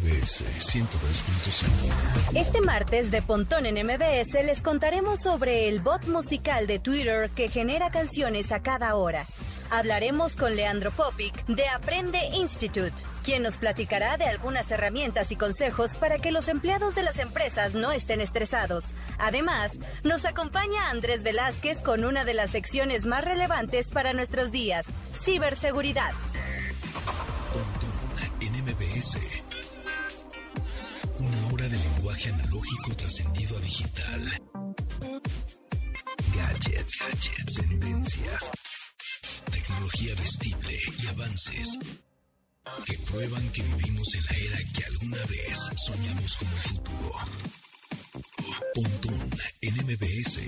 MBS 102.5. Este martes de Pontón en MBS les contaremos sobre el bot musical de Twitter que genera canciones a cada hora. Hablaremos con Leandro Popic de Aprende Institute, quien nos platicará de algunas herramientas y consejos para que los empleados de las empresas no estén estresados. Además, nos acompaña Andrés Velázquez con una de las secciones más relevantes para nuestros días, ciberseguridad. Pontón en MBS. Lenguaje analógico trascendido a digital. Gadgets, gadgets, tendencias tecnología vestible y avances que prueban que vivimos en la era que alguna vez soñamos como el futuro. Pontón en MBS.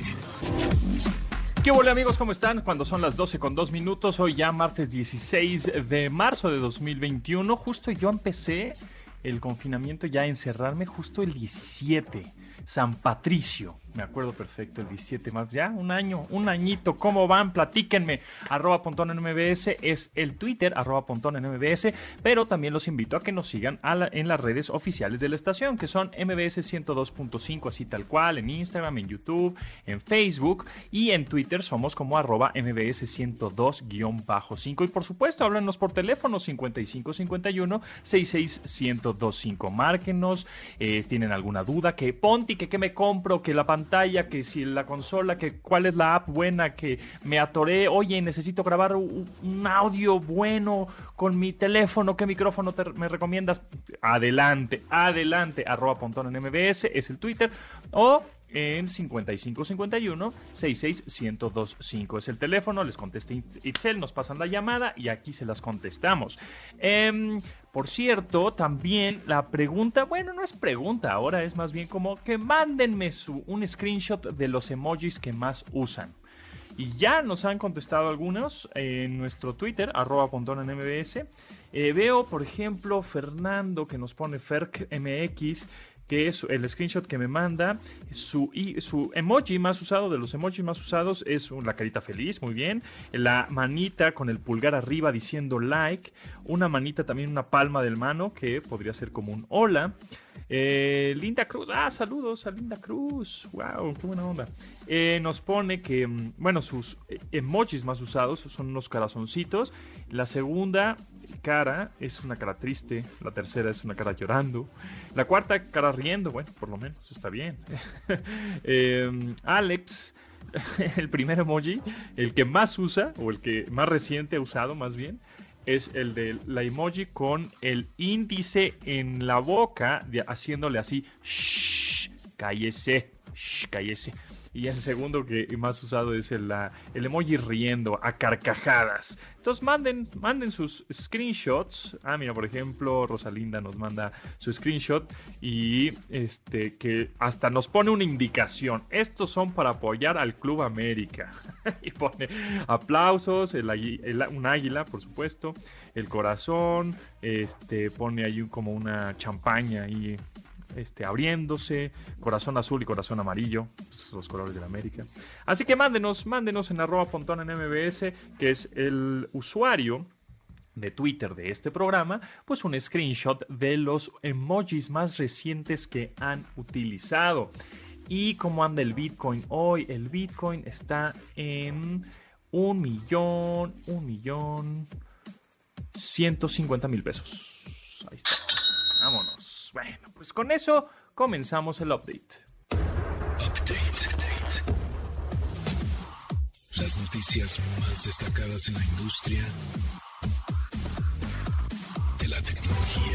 ¿Qué hola amigos? ¿Cómo están? Cuando son las 12 con 2 minutos, hoy ya martes 16 de marzo de 2021, justo yo empecé el confinamiento ya encerrarme justo el 17, San Patricio me acuerdo perfecto, el 17 más ya, un año, un añito, ¿cómo van? Platíquenme. Arroba Pontón en MBS es el Twitter, arroba Pontón en MBS, pero también los invito a que nos sigan en las redes oficiales de la estación, que son MBS 102.5, así tal cual, en Instagram, en YouTube, en Facebook y en Twitter somos como arroba MBS 102-5. Y por supuesto, háblanos por teléfono 5551 66125. Márquenos, eh, tienen alguna duda, que Ponti, que qué me compro, que la pantalla pantalla, que si la consola, que cuál es la app buena, que me atoré, oye, necesito grabar un, audio bueno con mi teléfono, ¿qué micrófono me recomiendas? Adelante, adelante, arroba pontón en MBS, es el Twitter, o en 5551 66125 es el teléfono, les contesta Itzel, nos pasan la llamada y aquí se las contestamos. Em, por cierto, también la pregunta, bueno, no es pregunta, ahora es más bien como que mándenme su, un screenshot de los emojis que más usan. Y ya nos han contestado algunos en nuestro Twitter, arroba MBS. Eh, veo, por ejemplo, Fernando que nos pone FerkMX que es el screenshot que me manda, su, su emoji más usado, de los emojis más usados, es la carita feliz, muy bien, la manita con el pulgar arriba diciendo like, una manita también, una palma del mano, que podría ser como un hola, eh, Linda Cruz, ah, saludos a Linda Cruz, wow, qué buena onda. Eh, nos pone que, mm, bueno, sus emojis más usados son unos corazoncitos. La segunda cara es una cara triste, la tercera es una cara llorando, la cuarta cara riendo, bueno, por lo menos está bien. Em, Alex, el primer emoji, el que más usa, o el que más reciente ha usado más bien, es el de la emoji con el índice en la boca, haciéndole así, shh, cállese, shh, cállese. Y el segundo que más usado es el, el emoji riendo a carcajadas. Entonces manden, manden sus screenshots. Ah, mira, por ejemplo, Rosalinda nos manda su screenshot y este que hasta nos pone una indicación. Estos son para apoyar al Club América. y pone aplausos, un águila, por supuesto, el corazón, este pone ahí como una champaña ahí este, abriéndose, corazón azul y corazón amarillo, los colores de la América. Así que mándenos, mándenos en arroba pontón en MBS, que es el usuario de Twitter de este programa, pues un screenshot de los emojis más recientes que han utilizado. Y cómo anda el Bitcoin hoy, el Bitcoin está en un millón, un millón, 150 mil pesos. Ahí está. Bueno, pues con eso comenzamos el update. Update. Las noticias más destacadas en la industria tecnología.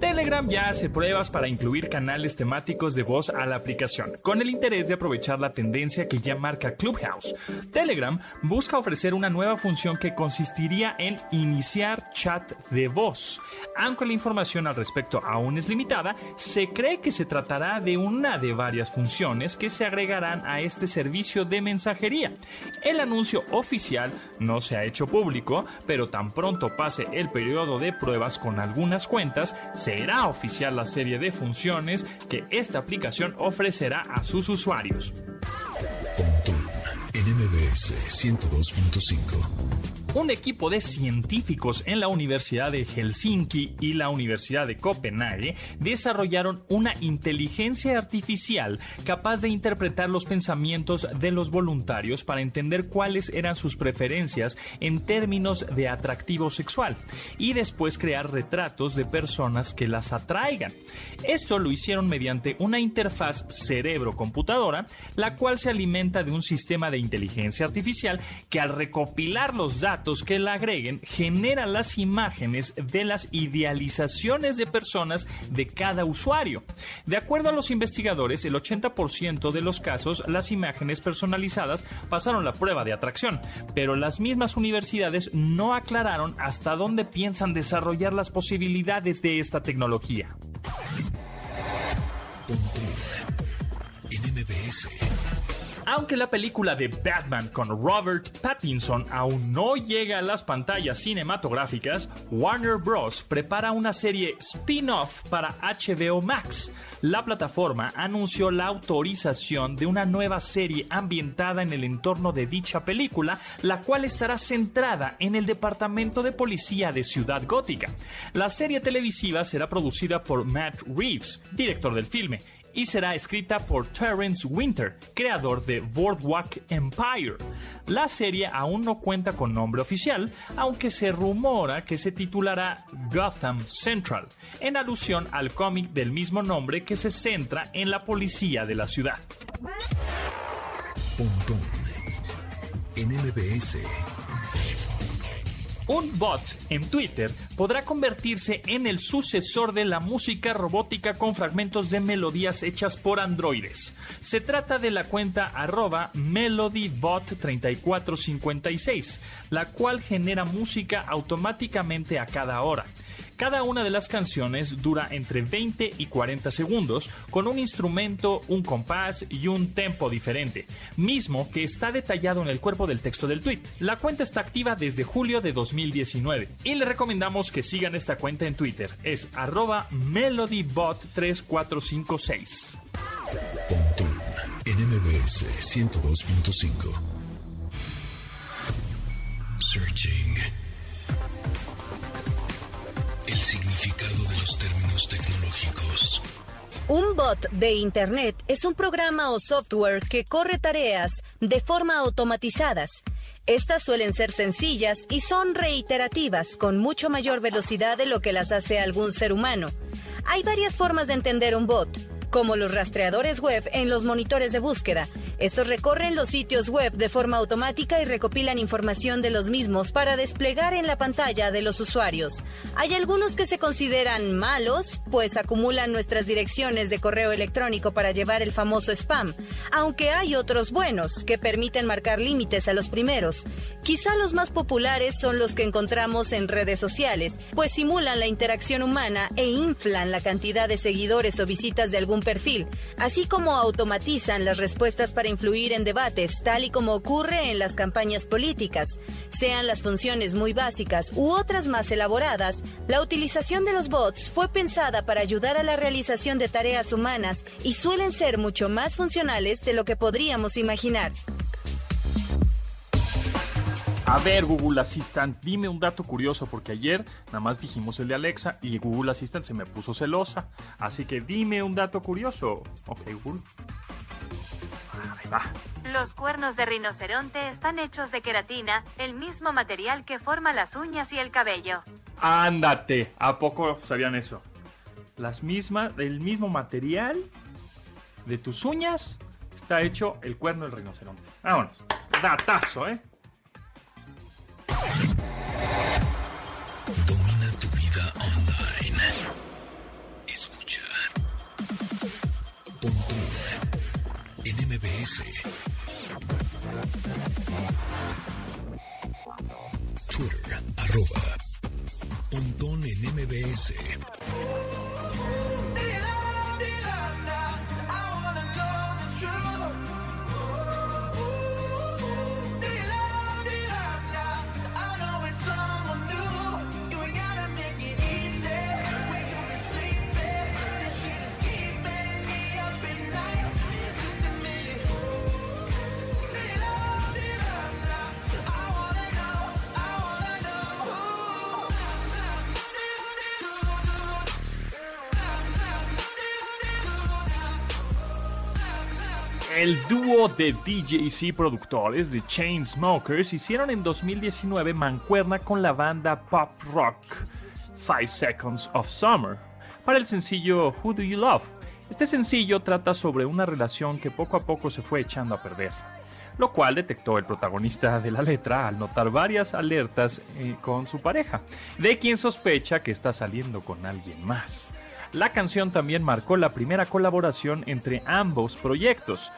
Telegram ya hace pruebas para incluir canales temáticos de voz a la aplicación, con el interés de aprovechar la tendencia que ya marca Clubhouse. Telegram busca ofrecer una nueva función que consistiría en iniciar chat de voz. Aunque la información al respecto aún es limitada, se cree que se tratará de una de varias funciones que se agregarán a este servicio de mensajería. El anuncio oficial no se ha hecho público, pero tan pronto pase el periodo de con algunas cuentas, será oficial la serie de funciones que esta aplicación ofrecerá a sus usuarios. en MBS 102.5 un equipo de científicos en la Universidad de Helsinki y la Universidad de Copenhague desarrollaron una inteligencia artificial capaz de interpretar los pensamientos de los voluntarios para entender cuáles eran sus preferencias en términos de atractivo sexual y después crear retratos de personas que las atraigan. Esto lo hicieron mediante una interfaz cerebro-computadora, la cual se alimenta de un sistema de inteligencia artificial que al recopilar los datos que la agreguen genera las imágenes de las idealizaciones de personas de cada usuario. De acuerdo a los investigadores, el 80% de los casos las imágenes personalizadas pasaron la prueba de atracción, pero las mismas universidades no aclararon hasta dónde piensan desarrollar las posibilidades de esta tecnología. Aunque la película de Batman con Robert Pattinson aún no llega a las pantallas cinematográficas, Warner Bros. prepara una serie spin-off para HBO Max. La plataforma anunció la autorización de una nueva serie ambientada en el entorno de dicha película, la cual estará centrada en el Departamento de Policía de Ciudad Gótica. La serie televisiva será producida por Matt Reeves, director del filme, y será escrita por Terence Winter, creador de Boardwalk Empire. La serie aún no cuenta con nombre oficial, aunque se rumora que se titulará Gotham Central, en alusión al cómic del mismo nombre que se centra en la policía de la ciudad. Un bot en Twitter podrá convertirse en el sucesor de la música robótica con fragmentos de melodías hechas por androides. Se trata de la cuenta arroba melodybot3456, la cual genera música automáticamente a cada hora. Cada una de las canciones dura entre 20 y 40 segundos, con un instrumento, un compás y un tempo diferente, mismo que está detallado en el cuerpo del texto del tweet. La cuenta está activa desde julio de 2019 y le recomendamos que sigan esta cuenta en Twitter. Es arroba melodybot3456. NMBS 102.5 Searching el significado de los términos tecnológicos. Un bot de Internet es un programa o software que corre tareas de forma automatizadas. Estas suelen ser sencillas y son reiterativas, con mucho mayor velocidad de lo que las hace algún ser humano. Hay varias formas de entender un bot como los rastreadores web en los monitores de búsqueda. Estos recorren los sitios web de forma automática y recopilan información de los mismos para desplegar en la pantalla de los usuarios. Hay algunos que se consideran malos, pues acumulan nuestras direcciones de correo electrónico para llevar el famoso spam, aunque hay otros buenos que permiten marcar límites a los primeros. Quizá los más populares son los que encontramos en redes sociales, pues simulan la interacción humana e inflan la cantidad de seguidores o visitas de algún perfil, así como automatizan las respuestas para influir en debates, tal y como ocurre en las campañas políticas. Sean las funciones muy básicas u otras más elaboradas, la utilización de los bots fue pensada para ayudar a la realización de tareas humanas y suelen ser mucho más funcionales de lo que podríamos imaginar. A ver, Google Assistant, dime un dato curioso, porque ayer nada más dijimos el de Alexa y Google Assistant se me puso celosa. Así que dime un dato curioso. Ok, Google. Ahí va. Los cuernos de rinoceronte están hechos de queratina, el mismo material que forma las uñas y el cabello. Ándate, ¿a poco sabían eso? Las mismas, el mismo material de tus uñas está hecho el cuerno del rinoceronte. Vámonos. Datazo, ¿eh? Domina tu vida online. Escucha. Pontón en MBS. Twitter, arroba. Pontón en MBS. El dúo de DJC productores de Chainsmokers hicieron en 2019 mancuerna con la banda pop rock Five Seconds of Summer para el sencillo Who Do You Love. Este sencillo trata sobre una relación que poco a poco se fue echando a perder, lo cual detectó el protagonista de la letra al notar varias alertas eh, con su pareja, de quien sospecha que está saliendo con alguien más. La canción también marcó la primera colaboración entre ambos proyectos,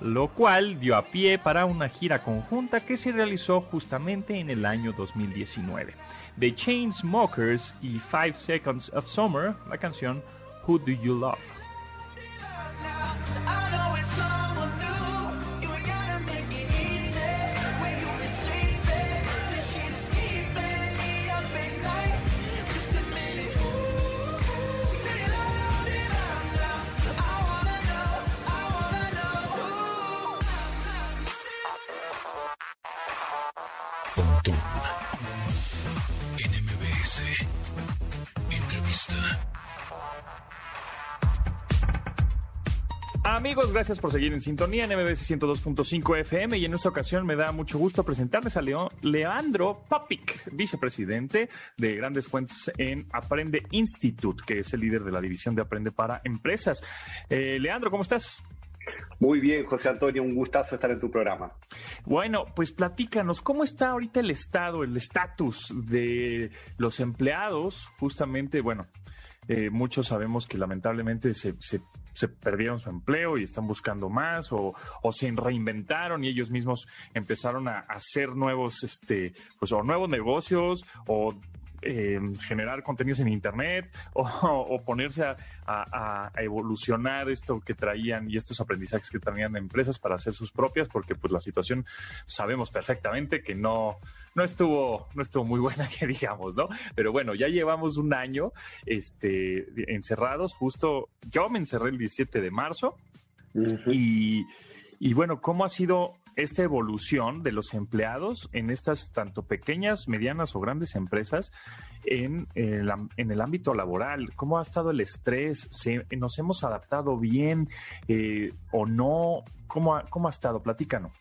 lo cual dio a pie para una gira conjunta que se realizó justamente en el año 2019. The Chainsmokers y Five Seconds of Summer, la canción Who Do You Love. Amigos, gracias por seguir en sintonía en MBS 102.5 FM y en esta ocasión me da mucho gusto presentarles a Leandro Papic, vicepresidente de Grandes Cuentas en Aprende Institute, que es el líder de la división de Aprende para Empresas. Eh, Leandro, ¿cómo estás? Muy bien, José Antonio, un gustazo estar en tu programa. Bueno, pues platícanos, ¿cómo está ahorita el estado, el estatus de los empleados? Justamente, bueno, eh, muchos sabemos que lamentablemente se, se, perdieron su empleo y están buscando más o, o, se reinventaron y ellos mismos empezaron a, hacer nuevos, este, pues, o nuevos negocios o eh, generar contenidos en Internet o, ponerse a, evolucionar esto que traían y estos aprendizajes que traían de empresas para hacer sus propias, porque pues la situación sabemos perfectamente que no, no estuvo, no estuvo muy buena, que digamos, ¿no? Pero bueno, ya llevamos un año este, encerrados, justo yo me encerré el 17 de marzo y, y bueno, ¿cómo ha sido esta evolución de los empleados en estas tanto pequeñas, medianas o grandes empresas en el, en el ámbito laboral? ¿Cómo ha estado el estrés? ¿Nos hemos adaptado bien eh, o no? ¿Cómo ha, ¿Cómo ha estado? Platícanos.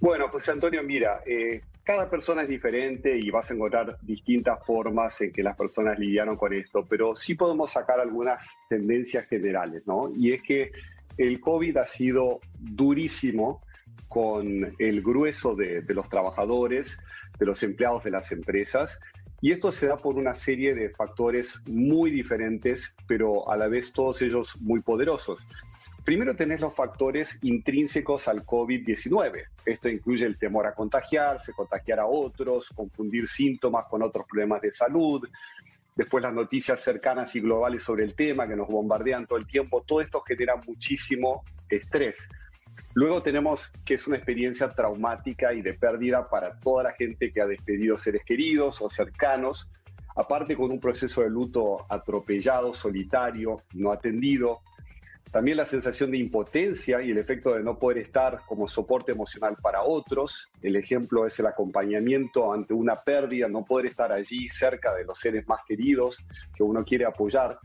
Bueno, pues Antonio, mira, eh, cada persona es diferente y vas a encontrar distintas formas en que las personas lidiaron con esto, pero sí podemos sacar algunas tendencias generales, ¿no? Y es que el COVID ha sido durísimo con el grueso de, los trabajadores, de los empleados de las empresas, y esto se da por una serie de factores muy diferentes, pero a la vez todos ellos muy poderosos. Primero tenés los factores intrínsecos al COVID-19. Esto incluye el temor a contagiarse, contagiar a otros, confundir síntomas con otros problemas de salud, después las noticias cercanas y globales sobre el tema que nos bombardean todo el tiempo, todo esto genera muchísimo estrés. Luego tenemos que es una experiencia traumática y de pérdida para toda la gente que ha despedido seres queridos o cercanos, aparte con un proceso de luto atropellado, solitario, no atendido, también la sensación de impotencia y el efecto de no poder estar como soporte emocional para otros. El ejemplo es el acompañamiento ante una pérdida, no poder estar allí cerca de los seres más queridos que uno quiere apoyar.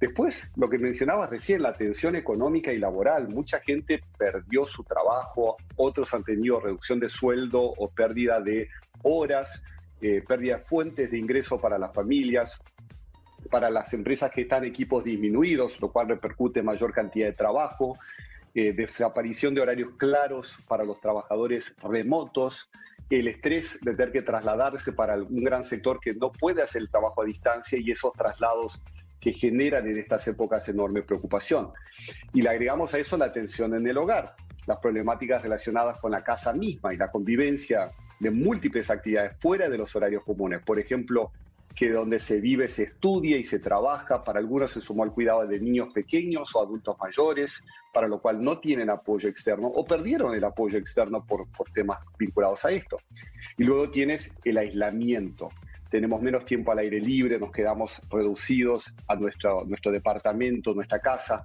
Después, lo que mencionabas recién, la tensión económica y laboral. Mucha gente perdió su trabajo, otros han tenido reducción de sueldo o pérdida de horas, eh, pérdida de fuentes de ingreso para las familias para las empresas que están equipos disminuidos, lo cual repercute en mayor cantidad de trabajo, eh, desaparición de horarios claros para los trabajadores remotos, el estrés de tener que trasladarse para un gran sector que no puede hacer el trabajo a distancia y esos traslados que generan en estas épocas enorme preocupación. Y le agregamos a eso la tensión en el hogar, las problemáticas relacionadas con la casa misma y la convivencia de múltiples actividades fuera de los horarios comunes. Por ejemplo, que donde se vive se estudia y se trabaja, para algunos se sumó el cuidado de niños pequeños o adultos mayores, para lo cual no tienen apoyo externo o perdieron el apoyo externo por, por temas vinculados a esto. Y luego tienes el aislamiento. Tenemos menos tiempo al aire libre, nos quedamos reducidos a nuestro, nuestro departamento, nuestra casa,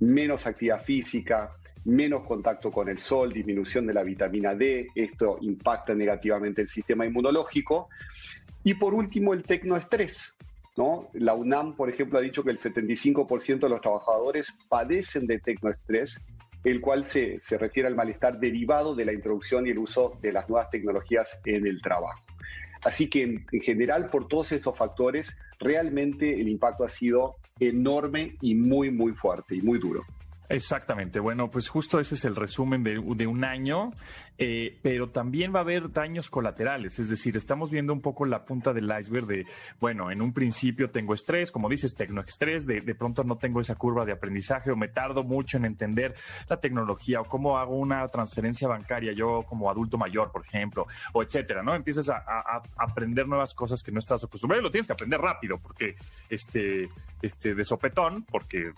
menos actividad física, menos contacto con el sol, disminución de la vitamina D, esto impacta negativamente el sistema inmunológico y por último, el tecnoestrés. ¿no? La UNAM, por ejemplo, ha dicho que el 75% de los trabajadores padecen de tecnoestrés el cual se, se refiere al malestar derivado de la introducción y el uso de las nuevas tecnologías en el trabajo. Así que en, en, general, por todos estos factores, realmente el impacto ha sido enorme y muy, muy fuerte y muy duro. Exactamente. Bueno, pues justo ese es el resumen de, un año, eh, pero también va a haber daños colaterales. Es decir, estamos viendo un poco la punta del iceberg de, bueno, en un principio tengo estrés, como dices, tecnoestrés, de, de pronto no tengo esa curva de aprendizaje o me tardo mucho en entender la tecnología o cómo hago una transferencia bancaria yo como adulto mayor, por ejemplo, o etcétera, ¿no? Empiezas a, a aprender nuevas cosas que no estás acostumbrado y lo tienes que aprender rápido porque, este, este, de sopetón, porque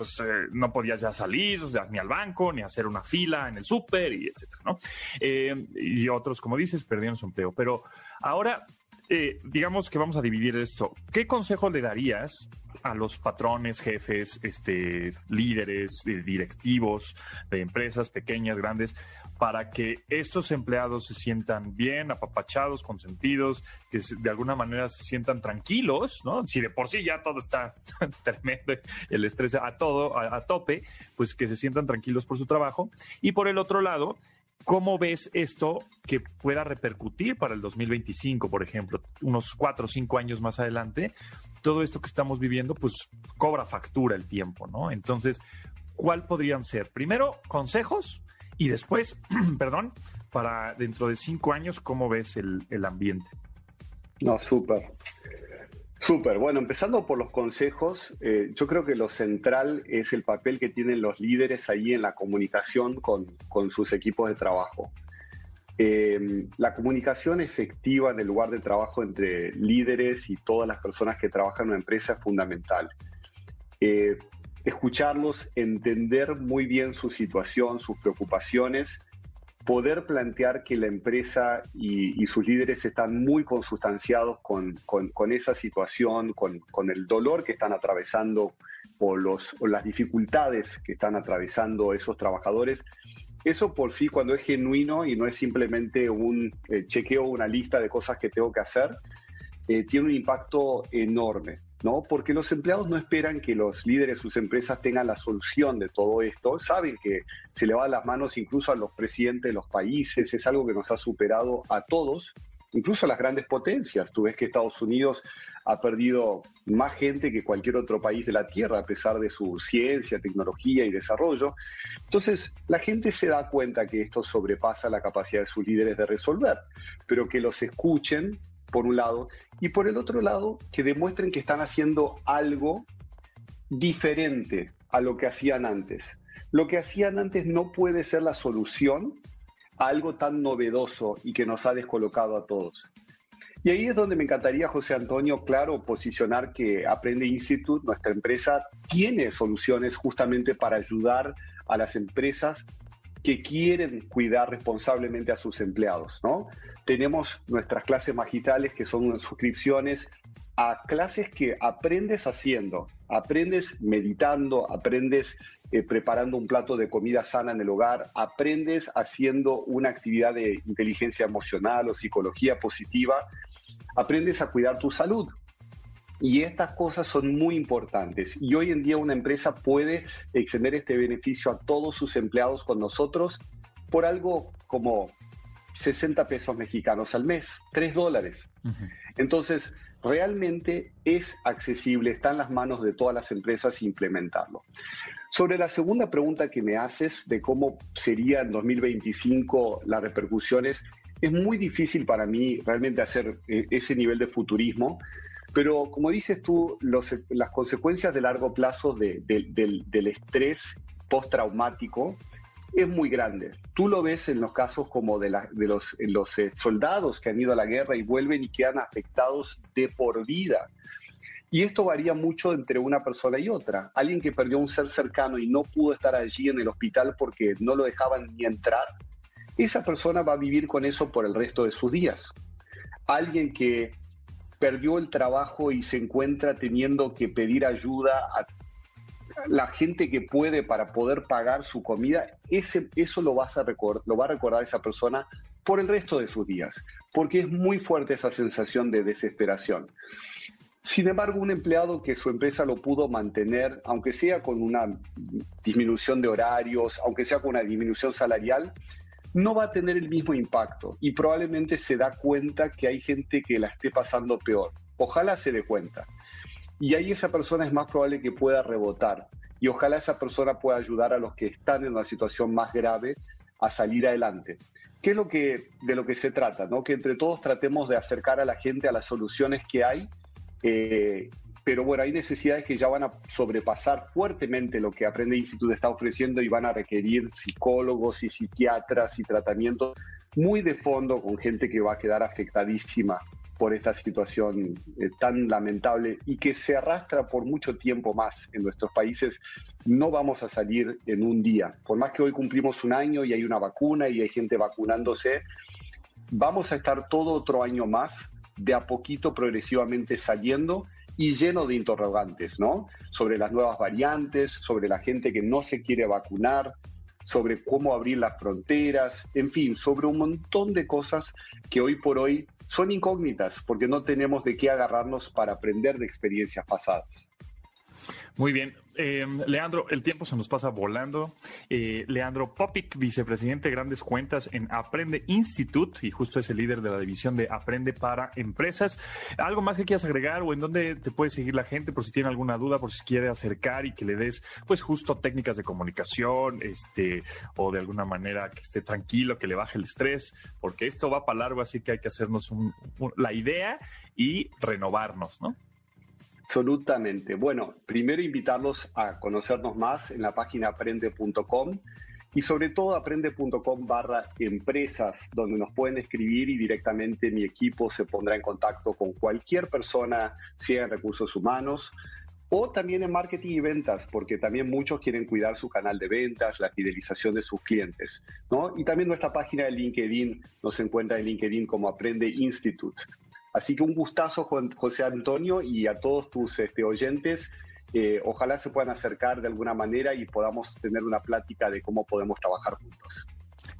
pues eh, no podías ya salir ni al banco, ni hacer una fila en el súper, y etcétera, ¿no? Eh, y otros, como dices, perdieron su empleo. Pero ahora, eh, digamos que vamos a dividir esto. ¿Qué consejo le darías a los patrones, jefes, este, líderes, directivos de empresas pequeñas, grandes, para que estos empleados se sientan bien, apapachados, consentidos, que de alguna manera se sientan tranquilos, ¿no? Si de por sí ya todo está tremendo, el estrés a todo, a, tope, pues que se sientan tranquilos por su trabajo. Y por el otro lado, ¿Cómo ves esto que pueda repercutir para el 2025, por ejemplo, unos cuatro o cinco años más adelante? Todo esto que estamos viviendo, pues cobra factura el tiempo, ¿no? Entonces, ¿cuál podrían ser? Primero, consejos y después, perdón, para dentro de cinco años, ¿cómo ves el, ambiente? No, súper. Súper. Bueno, empezando por los consejos, eh, yo creo que lo central es el papel que tienen los líderes ahí en la comunicación con, sus equipos de trabajo. Eh, la comunicación efectiva en el lugar de trabajo entre líderes y todas las personas que trabajan en una empresa es fundamental. Eh, escucharlos, entender muy bien su situación, sus preocupaciones, poder plantear que la empresa y, sus líderes están muy consustanciados con, esa situación, con, el dolor que están atravesando o, los, las dificultades que están atravesando esos trabajadores. Eso por sí, cuando es genuino y no es simplemente un eh, chequeo, una lista de cosas que tengo que hacer, eh, tiene un impacto enorme. ¿No? Porque los empleados no esperan que los líderes de sus empresas tengan la solución de todo esto. Saben que se le va las manos incluso a los presidentes de los países, es algo que nos ha superado a todos, incluso a las grandes potencias. Tú ves que Estados Unidos ha perdido más gente que cualquier otro país de la Tierra, a pesar de su ciencia, tecnología y desarrollo. Entonces, la gente se da cuenta que esto sobrepasa la capacidad de sus líderes de resolver, pero que los escuchen por un lado, y por el otro lado, que demuestren que están haciendo algo diferente a lo que hacían antes. Lo que hacían antes no puede ser la solución a algo tan novedoso y que nos ha descolocado a todos. Y ahí es donde me encantaría, José Antonio, claro, posicionar que Aprende Institute, nuestra empresa, tiene soluciones justamente para ayudar a las empresas que quieren cuidar responsablemente a sus empleados, ¿no? Tenemos nuestras clases magistrales que son suscripciones a clases que aprendes haciendo, aprendes meditando, aprendes eh, preparando un plato de comida sana en el hogar, aprendes haciendo una actividad de inteligencia emocional o psicología positiva, aprendes a cuidar tu salud, y estas cosas son muy importantes. Y hoy en día una empresa puede extender este beneficio a todos sus empleados con nosotros por algo como 60 pesos mexicanos al mes, 3 dólares. Entonces, realmente es accesible, está en las manos de todas las empresas implementarlo. Sobre la segunda pregunta que me haces de cómo sería en 2025 las repercusiones, es muy difícil para mí realmente hacer eh, ese nivel de futurismo. Pero como dices tú, las consecuencias de largo plazo del, estrés postraumático es muy grande. Tú lo ves en los casos como de, los, eh, soldados que han ido a la guerra y vuelven y quedan afectados de por vida. Y esto varía mucho entre una persona y otra. Alguien que perdió un ser cercano y no pudo estar allí en el hospital porque no lo dejaban ni entrar, esa persona va a vivir con eso por el resto de sus días. Alguien que perdió el trabajo y se encuentra teniendo que pedir ayuda a la gente que puede para poder pagar su comida, ese, eso lo, vas a lo va a recordar esa persona por el resto de sus días, porque es muy fuerte esa sensación de desesperación. Sin embargo, un empleado que su empresa lo pudo mantener, aunque sea con una disminución de horarios, aunque sea con una disminución salarial, no va a tener el mismo impacto y probablemente se da cuenta que hay gente que la esté pasando peor. Ojalá se dé cuenta. Y ahí esa persona es más probable que pueda rebotar. Y ojalá esa persona pueda ayudar a los que están en una situación más grave a salir adelante. ¿Qué es lo que, de lo que se trata? ¿no? Que entre todos tratemos de acercar a la gente a las soluciones que hay eh, pero bueno, hay necesidades que ya van a sobrepasar fuertemente lo que Aprende Institute está ofreciendo y van a requerir psicólogos y psiquiatras y tratamientos muy de fondo con gente que va a quedar afectadísima por esta situación eh, tan lamentable y que se arrastra por mucho tiempo más en nuestros países. No vamos a salir en un día. Por más que hoy cumplimos un año y hay una vacuna y hay gente vacunándose, vamos a estar todo otro año más de a poquito progresivamente saliendo y lleno de interrogantes, ¿no? Sobre las nuevas variantes, sobre la gente que no se quiere vacunar, sobre cómo abrir las fronteras, en fin, sobre un montón de cosas que hoy por hoy son incógnitas porque no tenemos de qué agarrarnos para aprender de experiencias pasadas. Muy bien. Eh, Leandro, el tiempo se nos pasa volando. Eh, Leandro Popic, vicepresidente de Grandes Cuentas en Aprende Institute, y justo es el líder de la división de Aprende para Empresas. ¿Algo más que quieras agregar o en dónde te puede seguir la gente por si tiene alguna duda, por si quiere acercar y que le des, pues, justo técnicas de comunicación, este, o de alguna manera que esté tranquilo, que le baje el estrés, porque esto va para largo, así que hay que hacernos la idea y renovarnos, ¿no? Absolutamente. Bueno, primero invitarlos a conocernos más en la página aprende.com y sobre todo aprende.com barra empresas, donde nos pueden escribir y directamente mi equipo se pondrá en contacto con cualquier persona, sea en recursos humanos o también en marketing y ventas, porque también muchos quieren cuidar su canal de ventas, la fidelización de sus clientes. ¿no? Y también nuestra página de LinkedIn nos encuentra en LinkedIn como Aprende Institute. Así que un gustazo, José Antonio, y a todos tus este, oyentes. Eh, ojalá se puedan acercar de alguna manera y podamos tener una plática de cómo podemos trabajar juntos.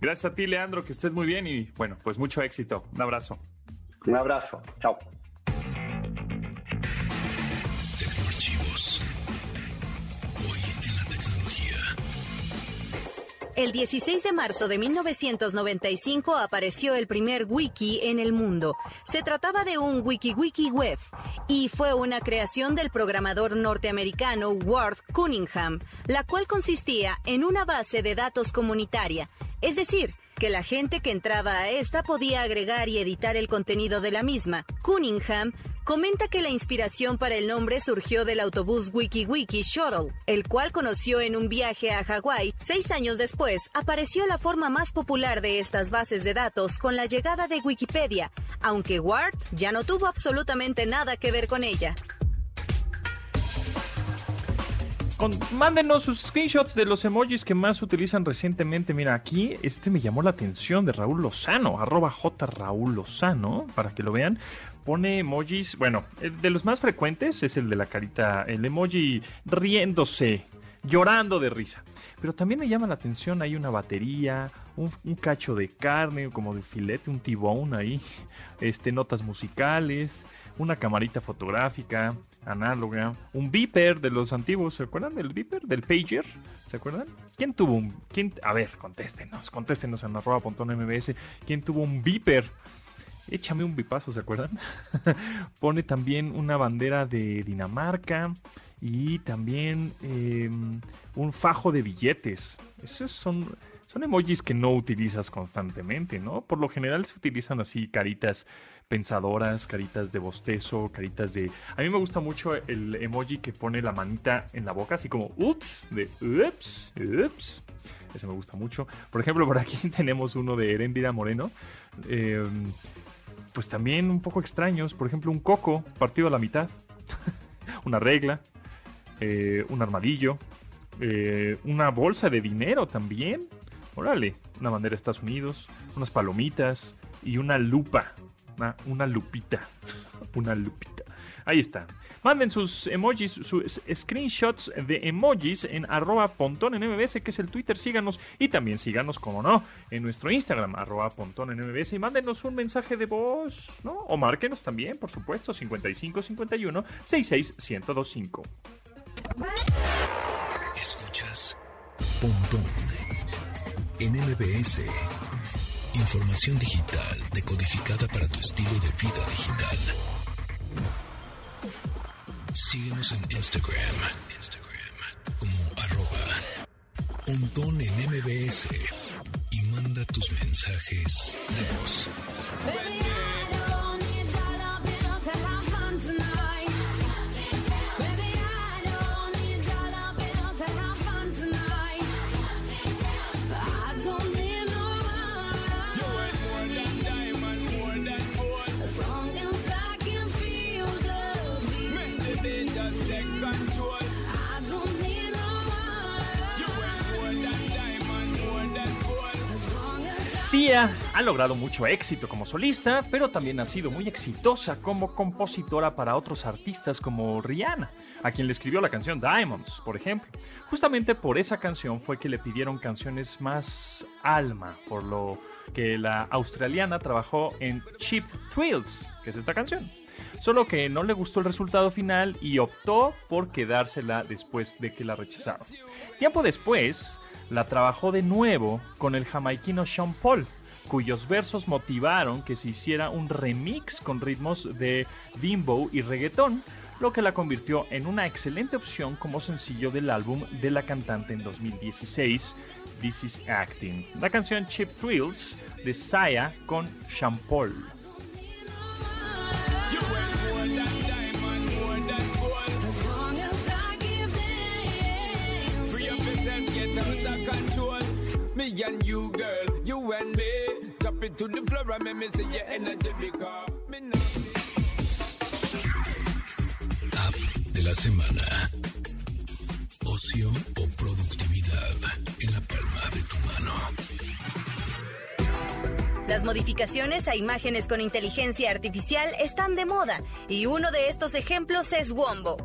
Gracias a ti, Leandro, que estés muy bien y bueno, pues mucho éxito. Un abrazo. Un abrazo. Chao. El 16 de marzo de 1995 apareció el primer wiki en el mundo. Se trataba de un WikiWiki web y fue una creación del programador norteamericano Worth Cunningham, la cual consistía en una base de datos comunitaria, es decir, que la gente que entraba a esta podía agregar y editar el contenido de la misma. Cunningham comenta que la inspiración para el nombre surgió del autobús WikiWiki Shuttle, el cual conoció en un viaje a Hawái. Seis años después, apareció la forma más popular de estas bases de datos con la llegada de Wikipedia, aunque Ward ya no tuvo absolutamente nada que ver con ella mándenos sus screenshots de los emojis que más utilizan recientemente. Mira, aquí este me llamó la atención de Raúl Lozano, arroba Raúl Lozano, para que lo vean. Pone emojis, bueno, de los más frecuentes es el de la carita, el emoji riéndose, llorando de risa. Pero también me llama la atención, hay una batería, un, cacho de carne, como de filete, un tibón ahí, este, notas musicales, una camarita fotográfica, análoga, un beeper de los antiguos, ¿se acuerdan del beeper? Del pager, ¿se acuerdan? ¿Quién tuvo un, quién, a ver, contéstenos, contéstenos en mbs, ¿quién tuvo un beeper? Échame un bipazo, ¿se acuerdan? Pone también una bandera de Dinamarca y también em, un fajo de billetes. Esos son, son emojis que no utilizas constantemente, ¿no? Por lo general se utilizan así caritas pensadoras, caritas de bostezo, caritas de... A mí me gusta mucho el emoji que pone la manita en la boca, así como ups, de ups, ups. Ese me gusta mucho. Por ejemplo, por aquí tenemos uno de Erendira Moreno. Em, pues también un poco extraños. Por ejemplo, un coco partido a la mitad. una regla. Eh, un armadillo. Eh, una bolsa de dinero también. Órale. Una bandera de Estados Unidos. Unas palomitas. Y una lupa una, lupita. Una lupita. Ahí está. Manden sus emojis, sus screenshots de emojis en arroba pontón en MBS, que es el Twitter. Síganos y también síganos, como no, en nuestro Instagram, arroba. Y mándenos un mensaje de voz, ¿no? O márquenos también, por supuesto, 5551 66 1025. Escuchas Pontón en MBS. Información digital decodificada para tu estilo de vida digital. Síguenos en Instagram, Instagram como arroba Pontón en MBS y manda tus mensajes de voz. Sia ha logrado mucho éxito como solista, pero también ha sido muy exitosa como compositora para otros artistas como Rihanna, a quien le escribió la canción Diamonds, por ejemplo. Justamente por esa canción fue que le pidieron canciones más alma, por lo que la australiana trabajó en Cheap Thrills, que es esta canción. Solo que no le gustó el resultado final y optó por quedársela después de que la rechazaron. Tiempo después, la trabajó de nuevo con el jamaiquino Sean Paul, cuyos versos motivaron que se hiciera un remix con ritmos de bimbo y reggaetón, lo que la convirtió en una excelente opción como sencillo del álbum de la cantante en 2016, This Is Acting. La canción Cheap Thrills de Saya con Sean Paul. And you, girl, you and me. Drop it to the floor and make me see your energy because me. App de la semana. Ocio o productividad en la palma de tu mano. Las modificaciones a imágenes con inteligencia artificial están de moda y uno de estos ejemplos es Wombo.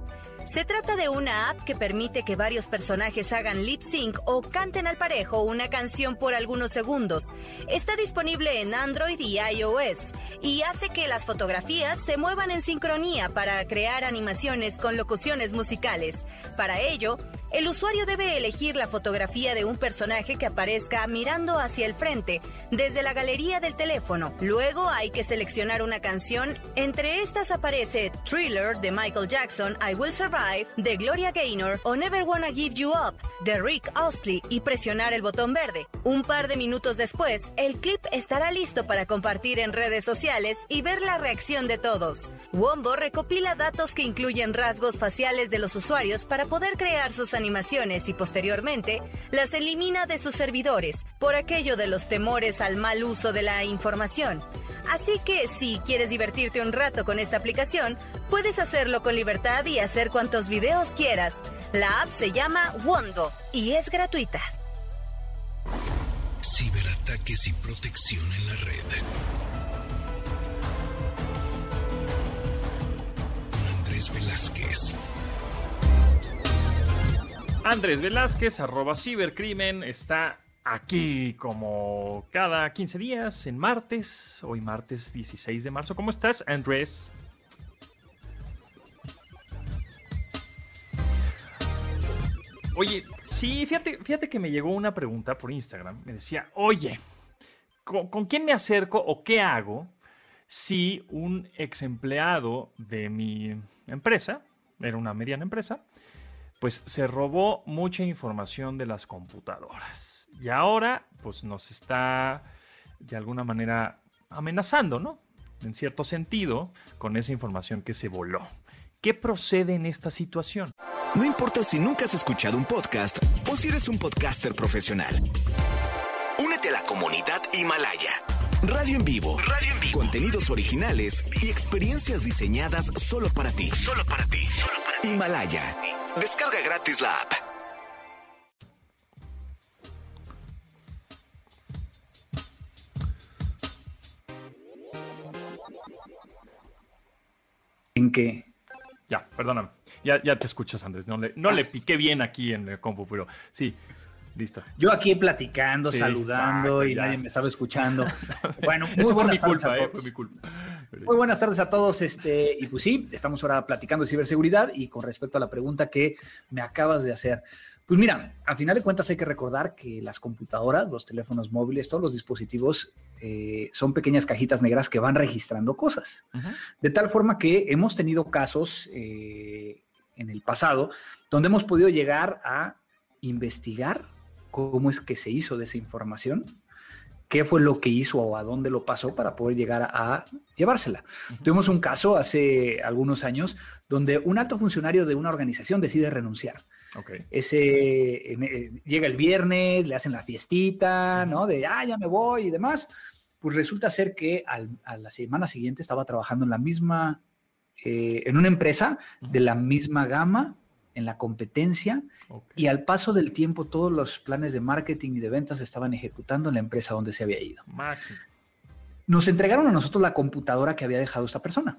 Se trata de una app que permite que varios personajes hagan lip sync o canten al parejo una canción por algunos segundos. Está disponible en Android y iOS y hace que las fotografías se muevan en sincronía para crear animaciones con locuciones musicales. Para ello, el usuario debe elegir la fotografía de un personaje que aparezca mirando hacia el frente desde la galería del teléfono. Luego hay que seleccionar una canción. Entre estas aparece Thriller de Michael Jackson, I Will Survive de Gloria Gaynor o Never Wanna Give You Up de Rick Astley y presionar el botón verde. Un par de minutos después, el clip estará listo para compartir en redes sociales y ver la reacción de todos. Wombo recopila datos que incluyen rasgos faciales de los usuarios para poder crear sus animaciones y posteriormente las elimina de sus servidores por aquello de los temores al mal uso de la información. Así que si quieres divertirte un rato con esta aplicación, puedes hacerlo con libertad y hacer cuantos videos quieras. La app se llama Wondo y es gratuita. Ciberataques y protección en la red. Con Andrés Velázquez. Andrés Velázquez, arroba cibercrimen, está aquí como cada 15 días, en martes, hoy martes 16 de marzo. ¿Cómo estás, Andrés? Oye, sí, fíjate, fíjate que me llegó una pregunta por Instagram. Me decía, oye, ¿con, con quién me acerco o qué hago si un ex empleado de mi empresa, era una mediana empresa, pues se robó mucha información de las computadoras? Y ahora, pues nos está de alguna manera amenazando, ¿no? En cierto sentido, con esa información que se voló. ¿Qué procede en esta situación? No importa si nunca has escuchado un podcast o si eres un podcaster profesional. Únete a la comunidad Himalaya. Radio en vivo. Radio en vivo. Contenidos originales y experiencias diseñadas solo para ti. Solo para ti. Himalaya. Descarga gratis la app. en que Ya, perdóname. Ya, ya te escuchas, Andrés. No le, no le piqué bien aquí en el compu, pero sí, listo. Yo aquí platicando, Sí, saludando exacto, y ya. nadie me estaba escuchando. Bueno, muy Eso fue buenas mi tardes a culpa, eh, fue mi culpa. Muy buenas tardes a todos. Este, y pues sí, estamos ahora platicando de ciberseguridad y con respecto a la pregunta que me acabas de hacer. Pues mira, a final de cuentas hay que recordar que las computadoras, los teléfonos móviles, todos los dispositivos eh, son pequeñas cajitas negras que van registrando cosas. De tal forma que hemos tenido casos eh, en el pasado donde hemos podido llegar a investigar cómo es que se hizo de esa información, qué fue lo que hizo o a dónde lo pasó para poder llegar a, a llevársela. Tuvimos un caso hace algunos años donde un alto funcionario de una organización decide renunciar. Ese eh, llega el viernes, le hacen la fiestita, ¿no? De ah, ya me voy y demás. Pues resulta ser que al- a la semana siguiente estaba trabajando en la misma, eh, en una empresa de la misma gama, en la competencia, y al paso del tiempo todos los planes de marketing y de ventas se estaban ejecutando en la empresa donde se había ido. Nos entregaron a nosotros la computadora que había dejado esta persona.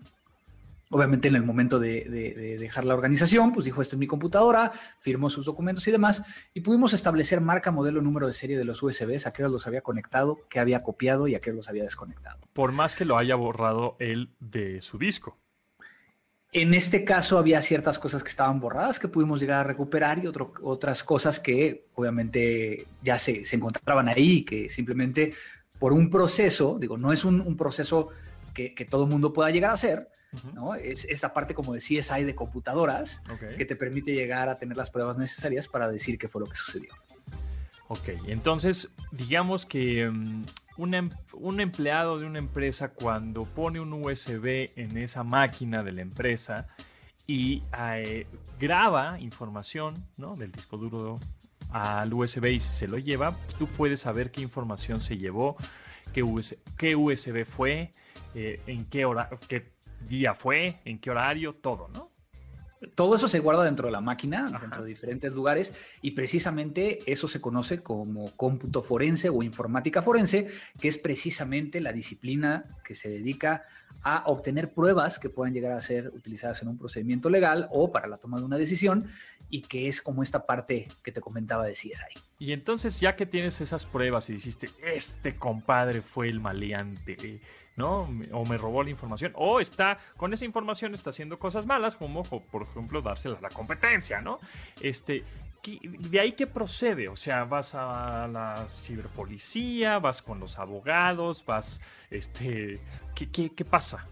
Obviamente en el momento de, de- de dejar la organización, pues dijo, esta es mi computadora, firmó sus documentos y demás, y pudimos establecer marca, modelo, número de serie de los USBs, a qué hora los había conectado, qué había copiado y a qué los había desconectado. Por más que lo haya borrado él de su disco. En este caso había ciertas cosas que estaban borradas que pudimos llegar a recuperar y otro- otras cosas que obviamente ya se, se encontraban ahí, que simplemente por un proceso, digo, no es un, un proceso que, que todo el mundo pueda llegar a hacer. ¿no? Es esta parte como de CSI de computadoras que te permite llegar a tener las pruebas necesarias para decir qué fue lo que sucedió. Ok, entonces digamos que mm, un, em- un empleado de una empresa cuando pone un USB en esa máquina de la empresa y eh, graba información ¿no? del disco duro al USB y se lo lleva, tú puedes saber qué información se llevó, qué USB fue, eh, en qué hora, qué día fue, en qué horario, todo, ¿no? Todo eso se guarda dentro de la máquina, Ajá. dentro de diferentes lugares, y precisamente eso se conoce como cómputo forense o informática forense, que es precisamente la disciplina que se dedica a obtener pruebas que puedan llegar a ser utilizadas en un procedimiento legal o para la toma de una decisión, y que es como esta parte que te comentaba de CSI. Y entonces, ya que tienes esas pruebas y dijiste, este compadre fue el maleante, ¿no? O me robó la información, o está, con esa información está haciendo cosas malas, como por ejemplo dársela a la competencia, ¿no? Este, ¿qué- ¿de ahí qué procede? O sea, vas a la ciberpolicía, vas con los abogados, vas, este, ¿qué, qué, qué pasa?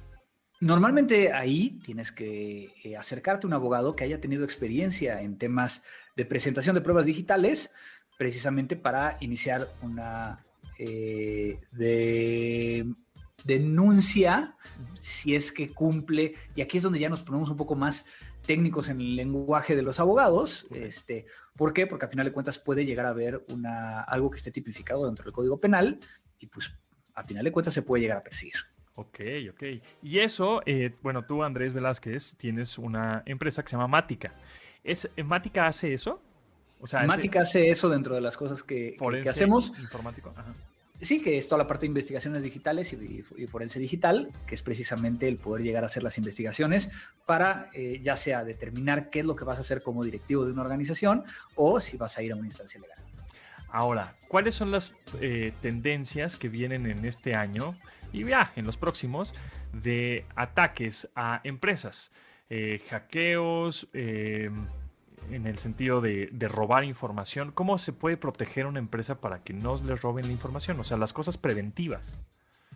Normalmente ahí tienes que eh, acercarte a un abogado que haya tenido experiencia en temas de presentación de pruebas digitales, precisamente para iniciar una eh, de denuncia si es que cumple, y aquí es donde ya nos ponemos un poco más técnicos en el lenguaje de los abogados, este, ¿por qué? Porque al final de cuentas puede llegar a haber una, algo que esté tipificado dentro del Código Penal y pues al final de cuentas se puede llegar a perseguir. Ok, ok. Y eso, eh, bueno, tú, Andrés Velázquez, tienes una empresa que se llama Mática. ¿Es, ¿Mática hace eso? O sea, Mática hace eso dentro de las cosas que, que hacemos. informático. Ajá. Sí, que es toda la parte de investigaciones digitales y, forense digital, que es precisamente el poder llegar a hacer las investigaciones para eh, ya sea determinar qué es lo que vas a hacer como directivo de una organización o si vas a ir a una instancia legal. Ahora, ¿cuáles son las eh, tendencias que vienen en este año y ya en los próximos de ataques a empresas? Eh, eh, en el sentido de, de robar información. ¿Cómo se puede proteger una empresa para que no les roben la información? O sea, las cosas preventivas.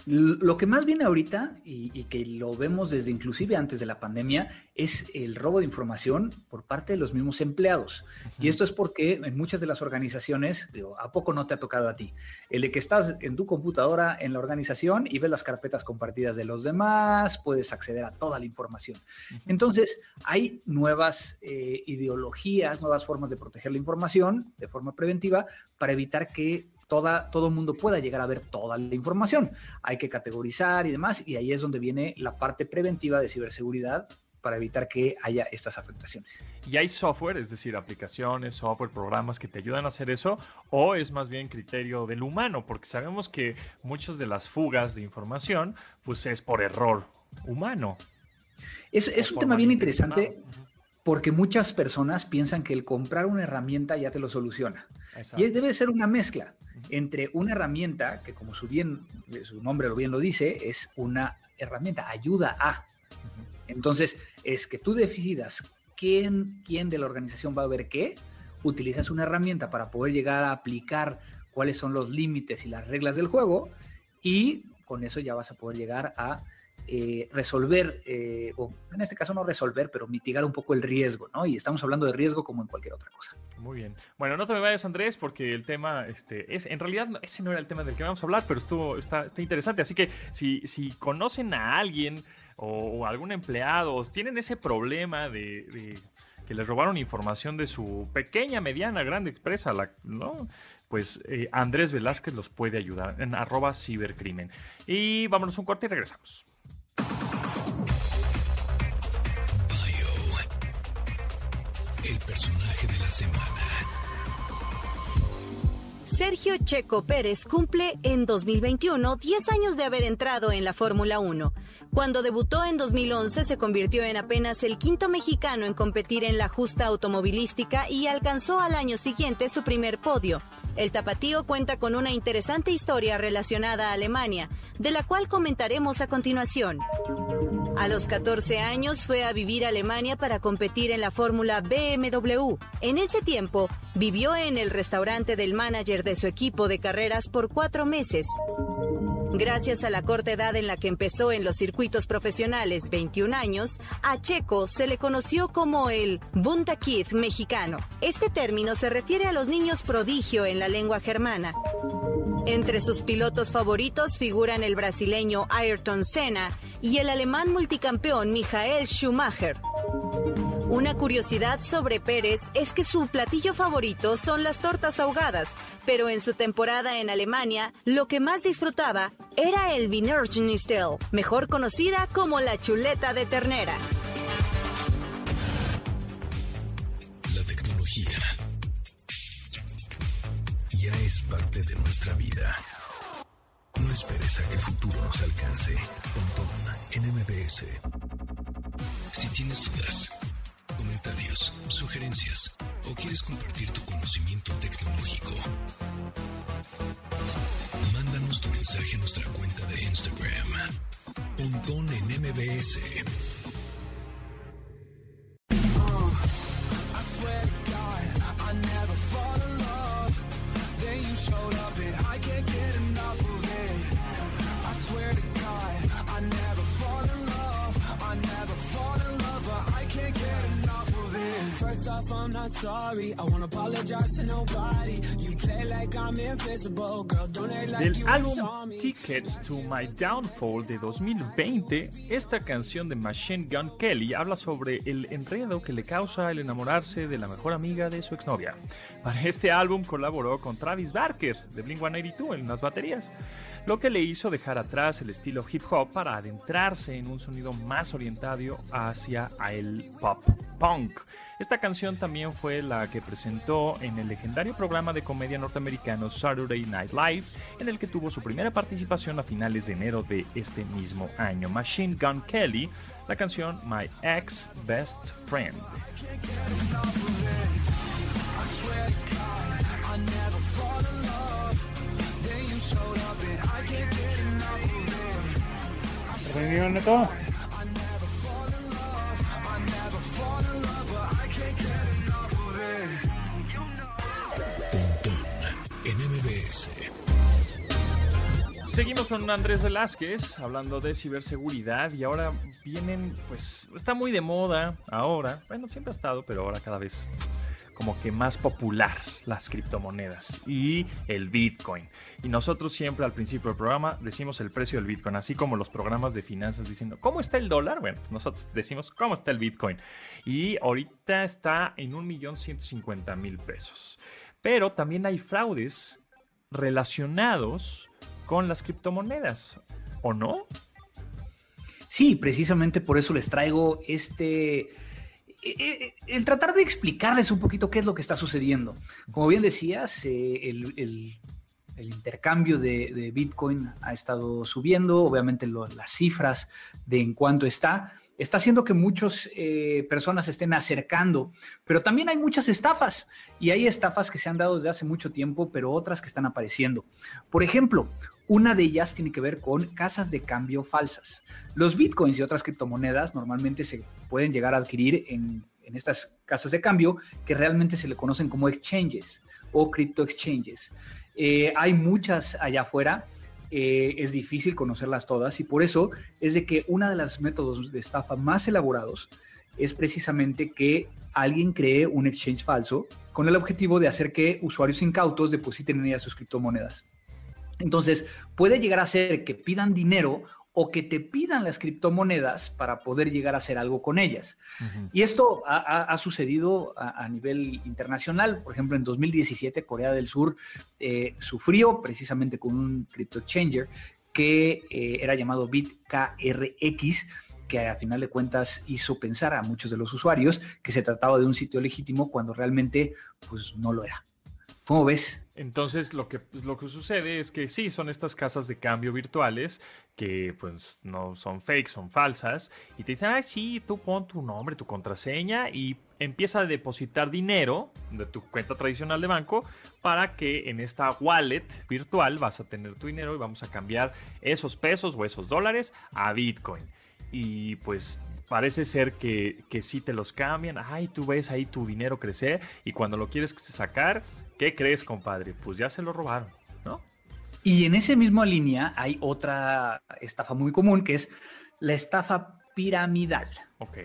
Lo que más viene ahorita, y, y que lo vemos desde inclusive antes de la pandemia, es el robo de información por parte de los mismos empleados. Y esto es porque en muchas de las organizaciones, digo, ¿a poco no te ha tocado a ti? El de que estás en tu computadora en la organización y ves las carpetas compartidas de los demás, puedes acceder a toda la información. Entonces, hay nuevas eh, ideologías, nuevas formas de proteger la información de forma preventiva para evitar que toda, todo el mundo pueda llegar a ver toda la información. Hay que categorizar y demás, y ahí es donde viene la parte preventiva de ciberseguridad para evitar que haya estas afectaciones. ¿Y hay software, es decir, aplicaciones, software, programas que te ayudan a hacer eso? ¿O es más bien criterio del humano? Porque sabemos que muchas de las fugas de información, pues es por error humano. Es, es un tema bien interesante porque muchas personas piensan que el comprar una herramienta ya te lo soluciona. Y debe ser una mezcla entre una herramienta, que como su, bien, su nombre lo bien lo dice, es una herramienta, ayuda a. Entonces, es que tú decidas quién, quién de la organización va a ver qué, utilizas una herramienta para poder llegar a aplicar cuáles son los límites y las reglas del juego y con eso ya vas a poder llegar a eh, resolver, eh, o en este caso no resolver, pero mitigar un poco el riesgo, ¿no? Y estamos hablando de riesgo como en cualquier otra cosa. Muy bien. Bueno, no te me vayas, Andrés, porque el tema, este, es, en realidad ese no era el tema del que vamos a hablar, pero estuvo, está, está interesante. Así que si, si conocen a alguien o, algún empleado, o tienen ese problema de, que les robaron información de su pequeña, mediana, grande empresa, la, ¿no? pues eh, Andrés Velázquez los puede ayudar en arroba cibercrimen. Y vámonos un corte y regresamos. El personaje de la semana. Sergio Checo Pérez cumple en 2021 10 años de haber entrado en la Fórmula 1. Cuando debutó en 2011 se convirtió en apenas el quinto mexicano en competir en la justa automovilística y alcanzó al año siguiente su primer podio. El tapatío cuenta con una interesante historia relacionada a Alemania, de la cual comentaremos a continuación. A los 14 años fue a vivir a Alemania para competir en la Fórmula BMW. En ese tiempo, vivió en el restaurante del manager de su equipo de carreras por cuatro meses. Gracias a la corta edad en la que empezó en los circuitos profesionales, 21 años, a Checo se le conoció como el Bunta Kid mexicano. Este término se refiere a los niños prodigio en la lengua germana. Entre sus pilotos favoritos figuran el brasileño Ayrton Senna y el alemán multicampeón Michael Schumacher. Una curiosidad sobre Pérez es que su platillo favorito son las tortas ahogadas, pero en su temporada en Alemania, lo que más disfrutaba era el Wienerschnitzel, mejor conocida como la chuleta de ternera. La tecnología ya es parte de nuestra vida. No esperes a que el futuro nos alcance. Pontón en MBS. Si tienes dudas, comentarios, sugerencias o quieres compartir tu conocimiento tecnológico, mándanos tu mensaje a nuestra cuenta de Instagram. Pontón en MBS. Del álbum Tickets to My Downfall de 2020, esta canción de Machine Gun Kelly habla sobre el enredo que le causa el enamorarse de la mejor amiga de su exnovia. Para este álbum colaboró con Travis Barker de Blink-182 en las baterías lo que le hizo dejar atrás el estilo hip hop para adentrarse en un sonido más orientado hacia el pop punk. Esta canción también fue la que presentó en el legendario programa de comedia norteamericano Saturday Night Live, en el que tuvo su primera participación a finales de enero de este mismo año. Machine Gun Kelly, la canción My Ex Best Friend. Seguimos con Andrés Velázquez hablando de ciberseguridad y ahora vienen, pues está muy de moda ahora, bueno, siempre ha estado, pero ahora cada vez como que más popular las criptomonedas y el Bitcoin. Y nosotros siempre al principio del programa decimos el precio del Bitcoin, así como los programas de finanzas diciendo, ¿cómo está el dólar? Bueno, pues nosotros decimos, ¿cómo está el Bitcoin? Y ahorita está en 1.150.000 pesos. Pero también hay fraudes relacionados con las criptomonedas, ¿o no? Sí, precisamente por eso les traigo este eh, eh, el tratar de explicarles un poquito qué es lo que está sucediendo. Como bien decías, eh, el, intercambio de, Bitcoin ha estado subiendo, obviamente las cifras de en cuánto está, está haciendo que muchas eh, personas se estén acercando, pero también hay muchas estafas y hay estafas que se han dado desde hace mucho tiempo, pero otras que están apareciendo. Por ejemplo, una de ellas tiene que ver con casas de cambio falsas. Los bitcoins y otras criptomonedas normalmente se pueden llegar a adquirir en, estas casas de cambio que realmente se le conocen como exchanges o crypto exchanges. Eh, hay muchas allá afuera eh, es difícil conocerlas todas y por eso es de que uno de los métodos de estafa más elaborados es precisamente que alguien cree un exchange falso con el objetivo de hacer que usuarios incautos depositen en ella sus criptomonedas. Entonces, puede llegar a ser que pidan dinero o que te pidan las criptomonedas para poder llegar a hacer algo con ellas. Y esto ha, sucedido a, nivel internacional. Por ejemplo, en 2017 Corea del Sur eh, sufrió precisamente con un crypto changer que eh, era llamado BitKRX que a final de cuentas hizo pensar a muchos de los usuarios que se trataba de un sitio legítimo cuando realmente pues no lo era. ¿Cómo ves? Entonces lo que, pues, lo que sucede es que sí, son estas casas de cambio virtuales que pues no son fake, son falsas, y te dicen, ah, sí, tú pon tu nombre, tu contraseña y empieza a depositar dinero de tu cuenta tradicional de banco para que en esta wallet virtual vas a tener tu dinero y vamos a cambiar esos pesos o esos dólares a Bitcoin. Y pues parece ser que, que sí te los cambian, ay, tú ves ahí tu dinero crecer y cuando lo quieres sacar, ¿Qué crees, compadre? Pues ya se lo robaron, ¿no? Y en esa misma línea hay otra estafa muy común que es la estafa piramidal.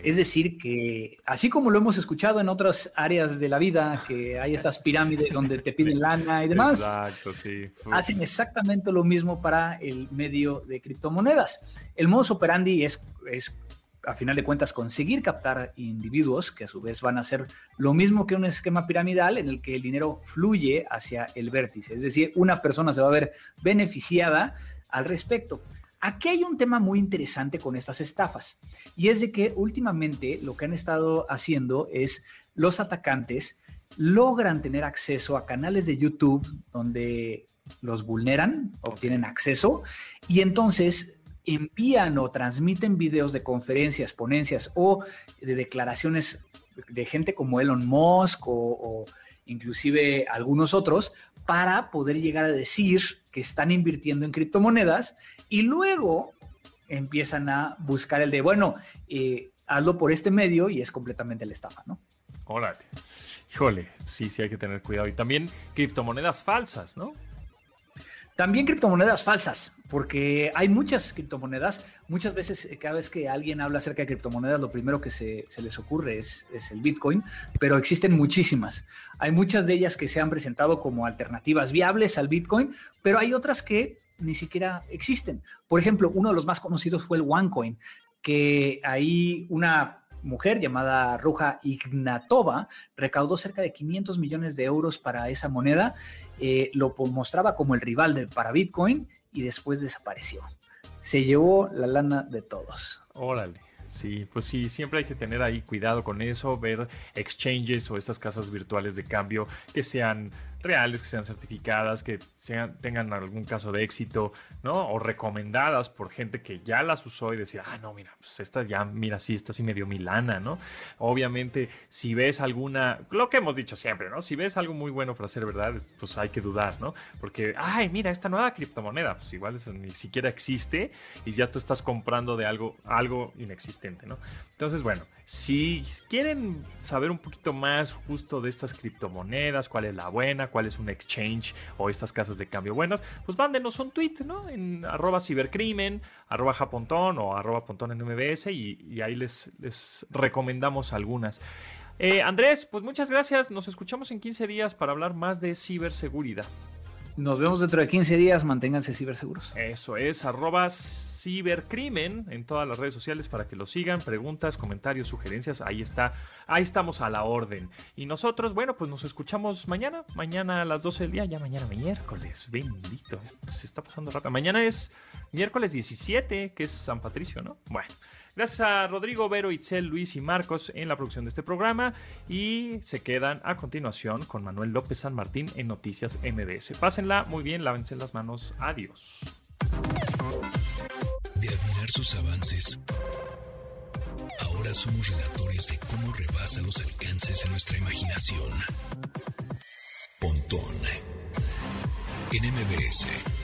Es decir, que así como lo hemos escuchado en otras áreas de la vida, que hay estas pirámides donde te piden lana y demás, hacen exactamente lo mismo para el medio de criptomonedas. El modus operandi es, es a final de cuentas conseguir captar individuos que a su vez van a hacer lo mismo que un esquema piramidal en el que el dinero fluye hacia el vértice. Es decir, una persona se va a ver beneficiada al respecto. Aquí hay un tema muy interesante con estas estafas y es de que últimamente lo que han estado haciendo es los atacantes logran tener acceso a canales de YouTube donde los vulneran, obtienen acceso y entonces envían o transmiten videos de conferencias, ponencias o de declaraciones de gente como Elon Musk o, inclusive algunos otros para poder llegar a decir que están invirtiendo en criptomonedas y luego empiezan a buscar el de, bueno, eh, hazlo por este medio y es completamente la estafa, ¿no? Órale. Híjole, sí, sí hay que tener cuidado. Y también criptomonedas falsas, ¿no? También criptomonedas falsas, porque hay muchas criptomonedas. Muchas veces, eh, cada vez que alguien habla acerca de criptomonedas, lo primero que se, les ocurre es, el Bitcoin, pero existen muchísimas. Hay muchas de ellas que se han presentado como alternativas viables al Bitcoin, pero hay otras que ni siquiera existen. Por ejemplo, uno de los más conocidos fue el OneCoin, que ahí una mujer llamada Ruja Ignatova recaudó cerca de 500 millones de euros para esa moneda, eh, lo mostraba como el rival de, para Bitcoin y después desapareció. Se llevó la lana de todos. Órale. Sí, pues sí, siempre hay que tener ahí cuidado con eso, ver exchanges o estas casas virtuales de cambio que sean reales, que sean certificadas, que tengan algún caso de éxito, ¿no? O recomendadas por gente que ya las usó y decía, ah, no, mira, pues esta ya, mira, sí, esta sí me dio mi ¿no? Obviamente, si ves alguna, lo que hemos dicho siempre, ¿no? Si ves algo muy bueno para ser verdad, pues hay que dudar, ¿no? Porque, ay, mira, esta nueva criptomoneda, pues igual ni siquiera existe y ya tú estás comprando de algo, algo inexistente, ¿no? Entonces, bueno, si quieren saber un poquito más justo de estas criptomonedas, cuál es la buena, cuál es un exchange o estas casas de cambio buenas, pues mándenos un tweet, ¿no? En arroba cibercrimen, arroba japontón o arroba pontón en MBS y, ahí les, recomendamos algunas. Eh, Andrés, pues muchas gracias. Nos escuchamos en 15 días para hablar más de ciberseguridad. Nos vemos dentro de 15 días, manténganse ciberseguros. Eso es, arroba cibercrimen en todas las redes sociales para que lo sigan, preguntas, comentarios, sugerencias, ahí está, ahí estamos a la orden. Y nosotros, bueno, pues nos escuchamos mañana, mañana a las 12 del día, ya mañana miércoles, bendito, se está pasando rápido. Mañana es miércoles 17, que es San Patricio, ¿no? Bueno. Gracias a Rodrigo, Vero, Itzel, Luis y Marcos en la producción de este programa y se quedan a continuación con Manuel López San Martín en Noticias MBS. Pásenla muy bien, lávense las manos. Adiós. De admirar sus avances, Ahora somos relatores de cómo rebasa los alcances de nuestra imaginación. Pontón en MBS.